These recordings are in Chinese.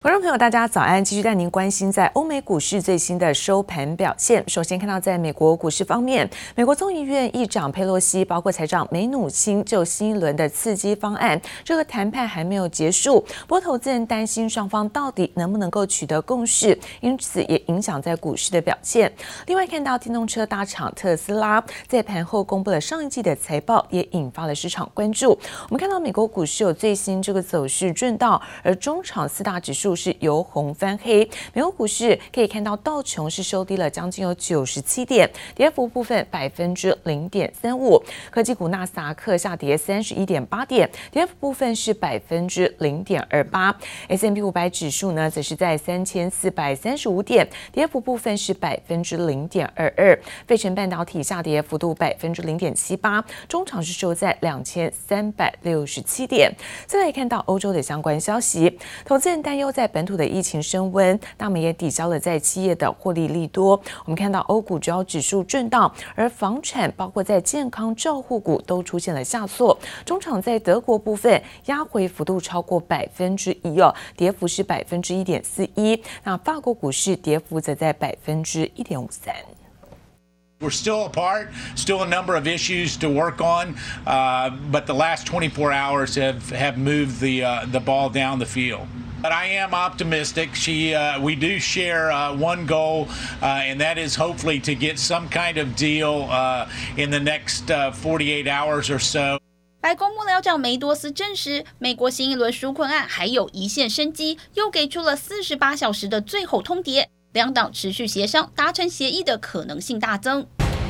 观众朋友，大家早安！继续带您关心在欧美股市最新的收盘表现。首先看到，在美国股市方面，美国众议院议长佩洛西包括财长梅努钦就新一轮的刺激方案，这个谈判还没有结束。波，投资人担心双方到底能不能够取得共识，因此也影响在股市的表现。另外，看到电动车大厂特斯拉在盘后公布了上一季的财报，也引发了市场关注。我们看到美国股市有最新这个走势震荡，而中场四大指数。是由红翻黑，美国股市可以看到道琼是收低了将近有九十七点，跌幅部分百分之零点三五。科技股纳斯达克下跌三十一点八点，跌幅部分是百分之零点二八。S M P 五百指数呢，则是在三千四百三十五点，跌幅部分是百分之零点二二。费城半导体下跌幅度百分之零点七八，中场是收在两千三百六十七点。再来看到欧洲的相关消息，投资人担忧。在本土的疫情升温，那么也抵消了在企业的获利利多。我们看到欧股主要指数震荡，而房产包括在健康照护股都出现了下挫。中场在德国部分压回幅度超过百分之一哦，跌幅是百分之一点四一。那法国股市跌幅则在百分之一点五三。We're still apart, still a number of issues to work on, uh, but the last 24 hours have have moved the uh, the ball down the field. But I am optimistic. She, uh, we do share uh, one goal, uh, and that is hopefully to get some kind of deal uh, in the next uh, 48 hours or so. 白宫幕僚长梅多斯证实，美国新一轮纾困案还有一线生机，又给出了四十八小时的最后通牒，两党持续协商达成协议的可能性大增。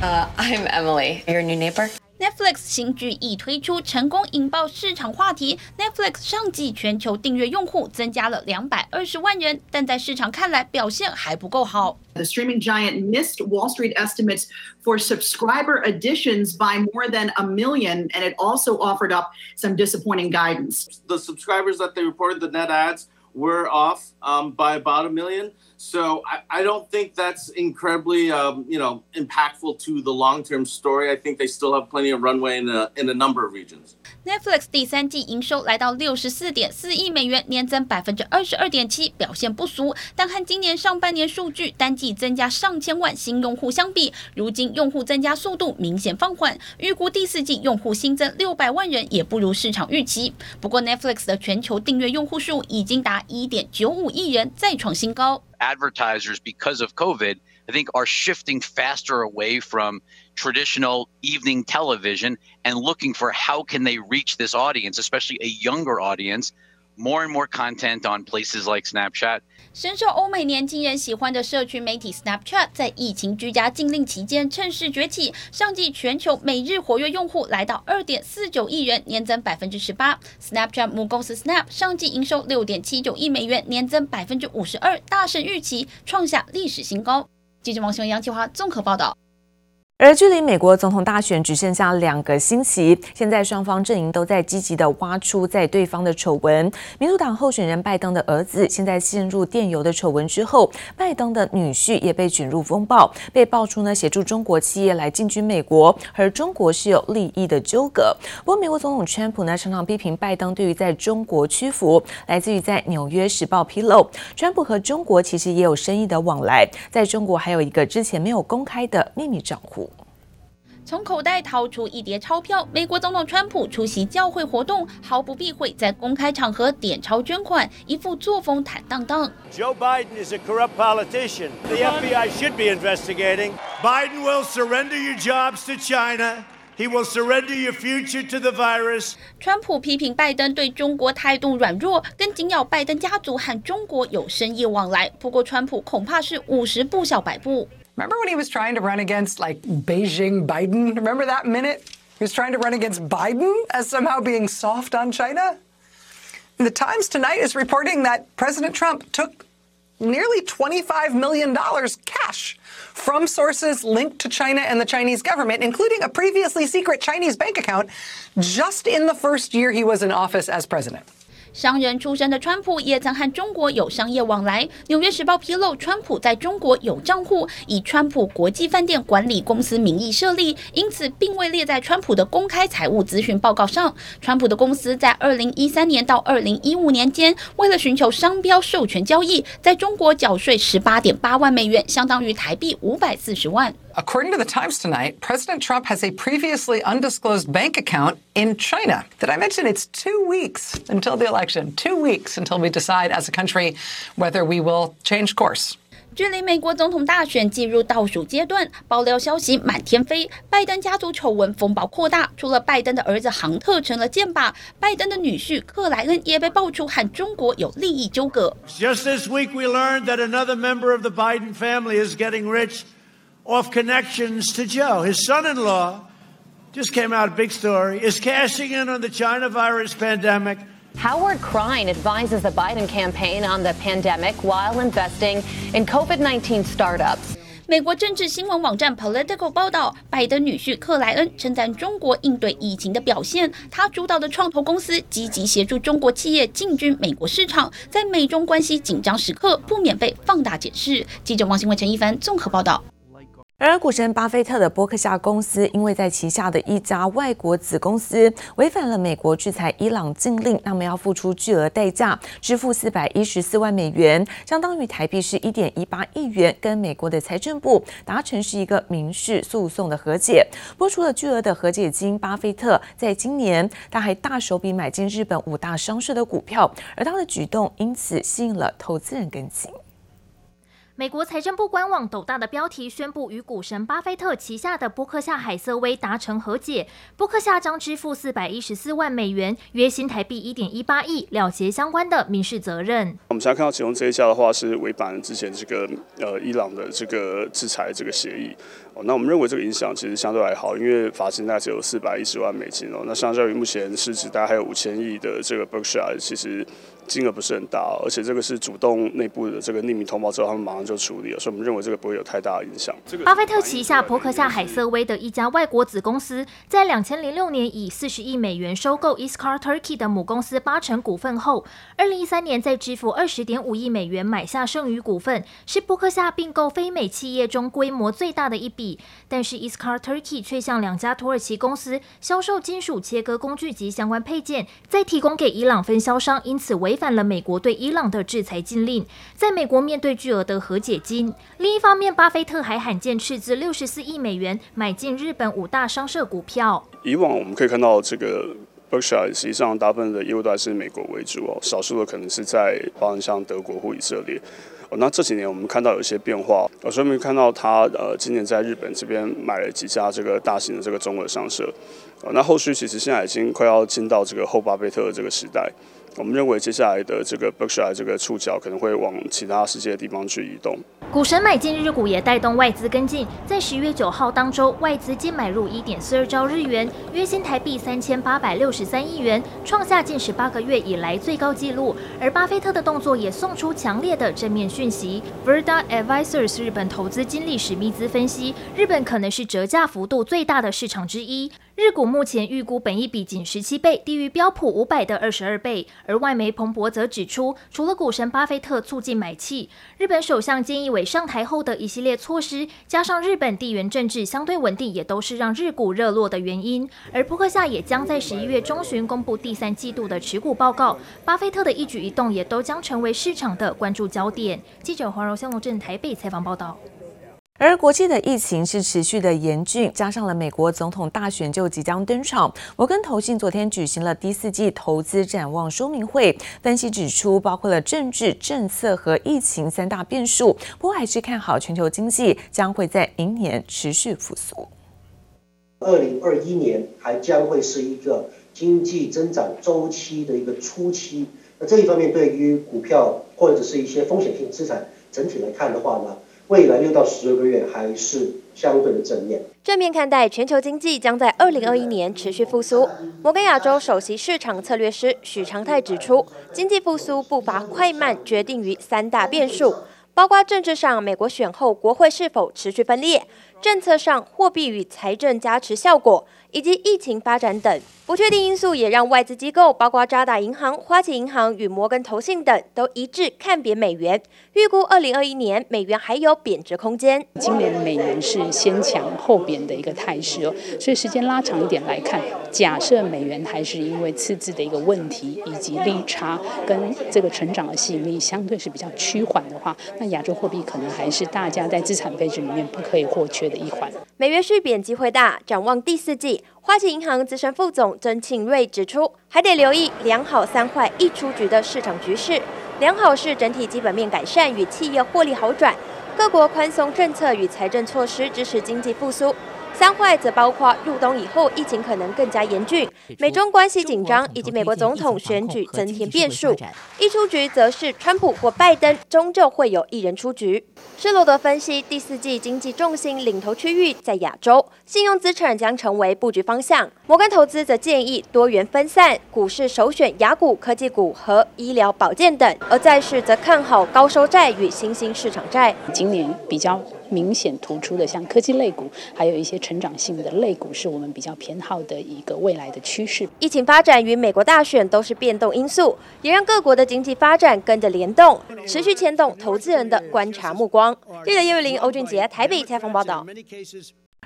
Uh, I'm Emily, your new neighbor. Netflix 新剧一推出，成功引爆市场话题。Netflix 上季全球订阅用户增加了两百二十万人，但在市场看来表现还不够好。The streaming giant missed Wall Street estimates for subscriber additions by more than a million, and it also offered up some disappointing guidance. The subscribers that they reported, the net adds, were off um, by about a million. So I, I don't think that's incredibly, um, you know, impactful to the long-term story. I think they still have plenty of runway in a, in a number of regions. Netflix 第三季营收来到六十四点四亿美元，年增百分之二十二点七，表现不俗。但和今年上半年数据单季增加上千万新用户相比，如今用户增加速度明显放缓。预估第四季用户新增六百万人，也不如市场预期。不过 Netflix 的全球订阅用户数已经达一点九五亿人，再创新高。Advertisers, because of COVID, I think are shifting faster away from traditional evening television and looking for how can they reach this audience, especially a younger audience, more and more content on places like Snapchat. 深受欧美年轻人喜欢的社群媒体 Snapchat 在疫情居家禁令期间趁势崛起，上季全球每日活跃用户来到二点四九亿人，年增百分之十八。Snapchat 母公司 Snap 上季营收六点七九亿美元，年增百分之五十二，大胜预期，创下历史新高。记者王雄、杨启华综合报道。而距离美国总统大选只剩下两个星期，现在双方阵营都在积极地挖出在对方的丑闻。民主党候选人拜登的儿子现在陷入电邮的丑闻之后，拜登的女婿也被卷入风暴，被爆出呢协助中国企业来进军美国，和中国是有利益的纠葛。不过，美国总统川普呢常常批评拜登对于在中国屈服。来自于在《纽约时报》披露，川普和中国其实也有生意的往来，在中国还有一个之前没有公开的秘密账户。从口袋掏出一叠钞票，美国总统川普出席教会活动，毫不避讳在公开场合点钞捐款，一副作风坦荡荡。Joe Biden is a corrupt politician. The FBI should be investigating. Biden will surrender your jobs to China. He will surrender your future to the virus. 川普批评拜登对中国态度软弱，跟紧咬拜登家族和中国有生意往来。不过，川普恐怕是五十步笑百步。Remember when he was trying to run against like Beijing Biden? Remember that minute? He was trying to run against Biden as somehow being soft on China? And the Times tonight is reporting that President Trump took nearly $25 million cash from sources linked to China and the Chinese government, including a previously secret Chinese bank account, just in the first year he was in office as president. 商人出身的川普也曾和中国有商业往来。纽约时报披露，川普在中国有账户，以川普国际饭店管理公司名义设立，因此并未列在川普的公开财务咨询报告上。川普的公司在二零一三年到二零一五年间，为了寻求商标授权交易，在中国缴税十八点八万美元，相当于台币五百四十万。According to the Times tonight, President Trump has a previously undisclosed bank account in China. Did I mention it's two weeks until the election? Two weeks until we decide as a country whether we will change course. 距离美国总统大选进入倒数阶段，爆料消息满天飞，拜登家族丑闻风暴扩大。除了拜登的儿子杭特成了箭靶，拜登的女婿克莱恩也被爆出和中国有利益纠葛。Just this week, we learned that another member of the Biden family is getting rich Off connections to Joe. His son-in-law just came out a big story is cashing in on the China virus pandemic. Howard Krein advises the Biden campaign on the pandemic while investing in COVID-19 startups. 美国政治新闻网站 Political 报道，拜登女婿克莱恩称赞中国应对疫情的表现，他主导的创投公司积极协助中国企业进军美国市场，在美中关系紧张时刻不免被放大检视。记者王新伟、陈一凡综合报道。而股神巴菲特的波克夏公司，因为在旗下的一家外国子公司违反了美国制裁伊朗禁令，那么要付出巨额代价，支付四百一十四万美元，相当于台币是一点一八亿元，跟美国的财政部达成是一个民事诉讼的和解。拨出了巨额的和解金，巴菲特在今年他还大手笔买进日本五大商社的股票，而他的举动因此吸引了投资人跟进。美国财政部官网斗大的标题宣布，与股神巴菲特旗下的波克夏海瑟威达成和解，波克夏将支付四百一十四万美元（约新台币一点一八亿）了结相关的民事责任。我们现在看到其中这一家的话是违反了之前这个呃伊朗的这个制裁这个协议。哦，那我们认为这个影响其实相对还好，因为罚金大概只有四百一十万美金哦。那相较于目前市值大概还有五千亿的这个 Berkshire，其实。金额不是很大，而且这个是主动内部的这个匿名通报之后，他们马上就处理了，所以我们认为这个不会有太大的影响。巴菲特旗下伯克夏海瑟威的一家外国子公司，在两千零六年以四十亿美元收购 Iscar Turkey 的母公司八成股份后，二零一三年再支付二十点五亿美元买下剩余股份，是伯克夏并购非美企业中规模最大的一笔。但是 Iscar Turkey 却向两家土耳其公司销售金属切割工具及相关配件，再提供给伊朗分销商，因此违反了美国对伊朗的制裁禁令，在美国面对巨额的和解金。另一方面，巴菲特还罕见斥资六十四亿美元买进日本五大商社股票。以往我们可以看到，这个 Berkshire 实际上大部分的业务都还是美国为主哦，少数的可能是在包含像德国或以色列。哦，那这几年我们看到有一些变化，我顺便看到他呃今年在日本这边买了几家这个大型的这个中额商社。哦，那后续其实现在已经快要进到这个后巴菲特的这个时代。我们认为接下来的这个 Berkshire 这个触角可能会往其他世界的地方去移动。股神买进日股也带动外资跟进，在十月九号当周，外资净买入一点四二兆日元，约新台币三千八百六十三亿元，创下近十八个月以来最高纪录。而巴菲特的动作也送出强烈的正面讯息。Verda Advisors 日本投资经理史密兹分析，日本可能是折价幅度最大的市场之一。日股目前预估本益比仅十七倍，低于标普五百的二十二倍。而外媒彭博则指出，除了股神巴菲特促进买气，日本首相菅义伟上台后的一系列措施，加上日本地缘政治相对稳定，也都是让日股热络的原因。而扑克夏也将在十一月中旬公布第三季度的持股报告，巴菲特的一举一动也都将成为市场的关注焦点。记者黄柔香龙镇台北采访报道。而国际的疫情是持续的严峻，加上了美国总统大选就即将登场。摩根投信昨天举行了第四季投资展望说明会，分析指出，包括了政治、政策和疫情三大变数，不过还是看好全球经济将会在明年持续复苏。二零二一年还将会是一个经济增长周期的一个初期。那这一方面对于股票或者是一些风险性资产整体来看的话呢，未来六到十二个月还是相对的正面。正面看待全球经济将在二零二一年持续复苏。摩根亚洲首席市场策略师许长泰指出，经济复苏步伐快慢决定于三大变数，包括政治上美国选后国会是否持续分裂，政策上货币与财政加持效果，以及疫情发展等不确定因素，也让外资机构，包括渣打银行、花旗银行与摩根投信等，都一致看贬美元，预估二零二一年美元还有贬值空间。今年美元是先强后贬的一个态势哦，所以时间拉长一点来看，假设美元还是因为赤字的一个问题，以及利差跟这个成长的吸引力相对是比较趋缓的话，那亚洲货币可能还是大家在资产配置里面不可以或缺的一环。美元续贬机会大，展望第四季。花旗银行资深副总曾庆瑞指出，还得留意两好三坏一出局的市场局势。良好是整体基本面改善与企业获利好转，各国宽松政策与财政措施支持经济复苏。三坏则包括入冬以后疫情可能更加严峻，美中关系紧张，以及美国总统选举增添变数。一出局则是川普或拜登，终究会有一人出局。施罗德分析，第四季经济重心领头区域在亚洲，信用资产将成为布局方向。摩根投资则建议多元分散，股市首选雅股、科技股和医疗保健等，而债市则看好高收债与新兴市场债。今年比较。明显突出的，像科技类股，还有一些成长性的类股，是我们比较偏好的一个未来的趋势。疫情发展与美国大选都是变动因素，也让各国的经济发展跟着联动，持续牵动投资人的观察目光。记者叶玉林、欧俊杰台北采访报道。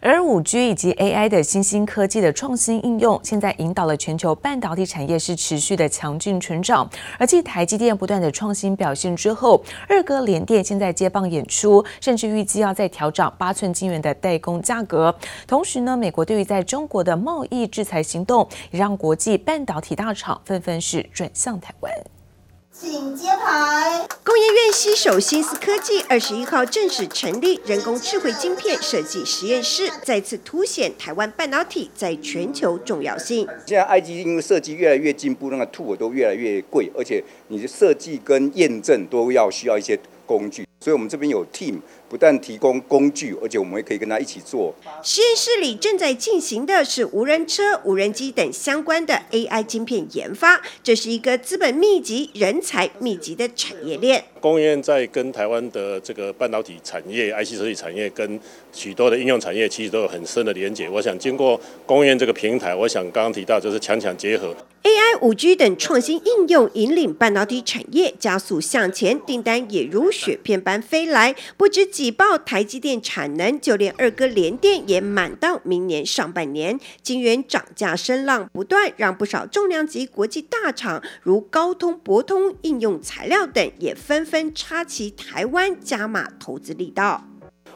而五 G 以及 AI 的新兴科技的创新应用，现在引导了全球半导体产业是持续的强劲成长。而继台积电不断的创新表现之后，二哥联电现在接棒演出，甚至预计要再调涨八寸晶圆的代工价格。同时呢，美国对于在中国的贸易制裁行动，也让国际半导体大厂纷纷是转向台湾。请揭牌。工研院携手新思科技，二十一号正式成立人工智慧晶片设计实验室，再次凸显台湾半导体在全球重要性。现在 IC 因为设计越来越进步，那个 tool 都越来越贵，而且你的设计跟验证都要需要一些工具，所以我们这边有 team。不但提供工具，而且我们也可以跟他一起做。实验室里正在进行的是无人车、无人机等相关的 AI 晶片研发，这是一个资本密集、人才密集的产业链。工研院在跟台湾的这个半导体产业、IC 设计产业跟许多的应用产业，其实都有很深的连结。我想经过工研院这个平台，我想刚刚提到就是强强结合。AI、5G 等创新应用引领半导体产业加速向前，订单也如雪片般飞来，不止。挤爆台积电产能，就连二哥联电也满到明年上半年。晶圆涨价声浪不断，让不少重量级国际大厂如高通、博通、应用材料等也纷纷插旗台湾，加码投资力道。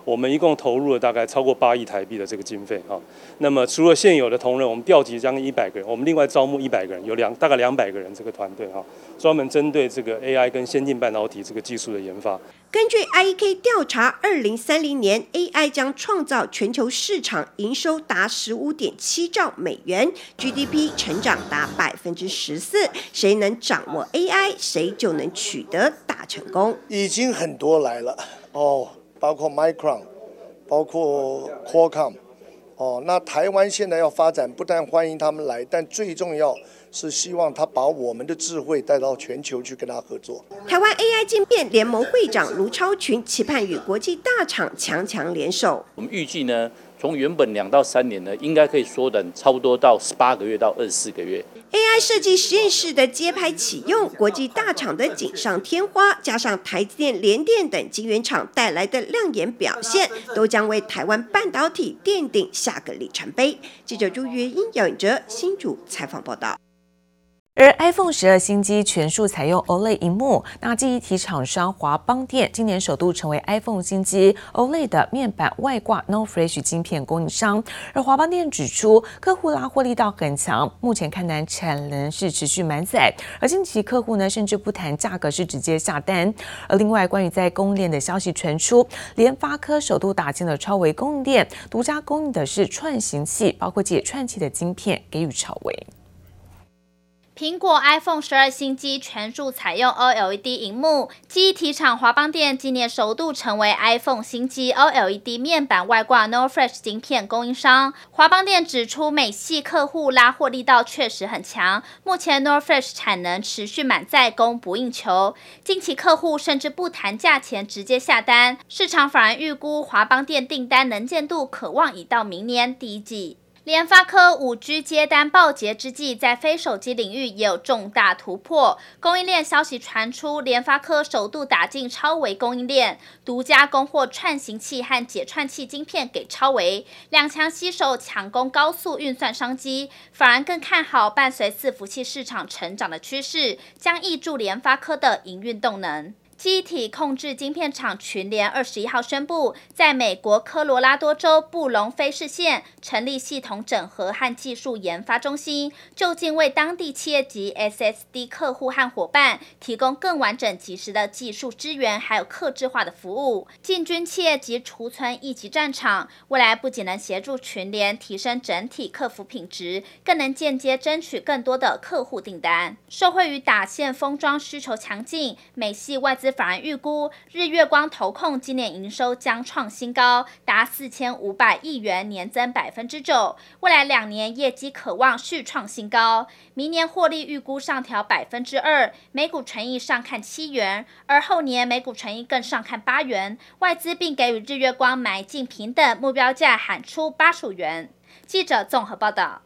我们一共投入了大概超过八亿台币的这个经费哈，那么除了现有的同仁，我们调集将近一百个人，我们另外招募一百个人，有两大概两百个人这个团队哈，专门针对这个 AI 跟先进半导体这个技术的研发。根据 IEK 调查，二零三零年 AI 将创造全球市场营收达十五点七兆美元，GDP 成长达百分之十四。谁能掌握 AI，谁就能取得大成功。已经很多来了哦。包括 Micron，包括 Qualcomm，哦，那台湾现在要发展，不但欢迎他们来，但最重要是希望他把我们的智慧带到全球去跟他合作。台湾 AI 晶片联盟会长卢超群期盼与国际大厂强强联手。我们预计呢，从原本两到三年呢，应该可以缩短差不多到十八个月到二十四个月。AI 设计实验室的揭牌启用，国际大厂的锦上添花，加上台积电、联电等晶圆厂带来的亮眼表现，都将为台湾半导体奠定下个里程碑。记者朱月英、姚颖哲新竹采访报道。而 iPhone 十二新机全数采用 OLED 萤幕，那记忆体厂商华邦电今年首度成为 iPhone 新机 OLED 的面板外挂 No Flash 晶片供应商。而华邦电指出，客户拉货力道很强，目前看来产能是持续满载。而近期客户呢，甚至不谈价格，是直接下单。而另外，关于在供应链的消息传出，联发科首度打进了超微供应链，独家供应的是串行器，包括解串器的晶片给予超微。苹果 iPhone 十二新机全数采用 OLED 荧幕，记忆体厂华邦电今年首度成为 iPhone 新机 OLED 面板外挂 NOR Flash 晶片供应商。华邦电指出，美系客户拉货力道确实很强，目前 NOR Flash 产能持续满载，供不应求。近期客户甚至不谈价钱，直接下单，市场反而预估华邦电订单能见度可望已到明年第一季。联发科五 G 接单报捷之际，在非手机领域也有重大突破。供应链消息传出，联发科首度打进超微供应链，独家供货串行器和解串器晶片给超微，两强携手抢攻高速运算商机，反而更看好伴随伺服器市场成长的趋势，将挹注联发科的营运动能。机体控制晶片厂群联二十一号宣布，在美国科罗拉多州布隆菲市县成立系统整合和技术研发中心，就近为当地企业级 SSD 客户和伙伴提供更完整、及时的技术支援，还有客制化的服务。进军企业级储存一级战场，未来不仅能协助群联提升整体客服品质，更能间接争取更多的客户订单。受惠于打线封装需求强劲，美系外资。反而预估日月光投控今年营收将创新高，达四千五百亿元，年增百分之九。未来两年业绩可望续创新高，明年获利预估上调百分之二，每股纯益上看七元，而后年每股纯益更上看八元。外资并给予日月光买进平等目标价，喊出八十五元。记者综合报道。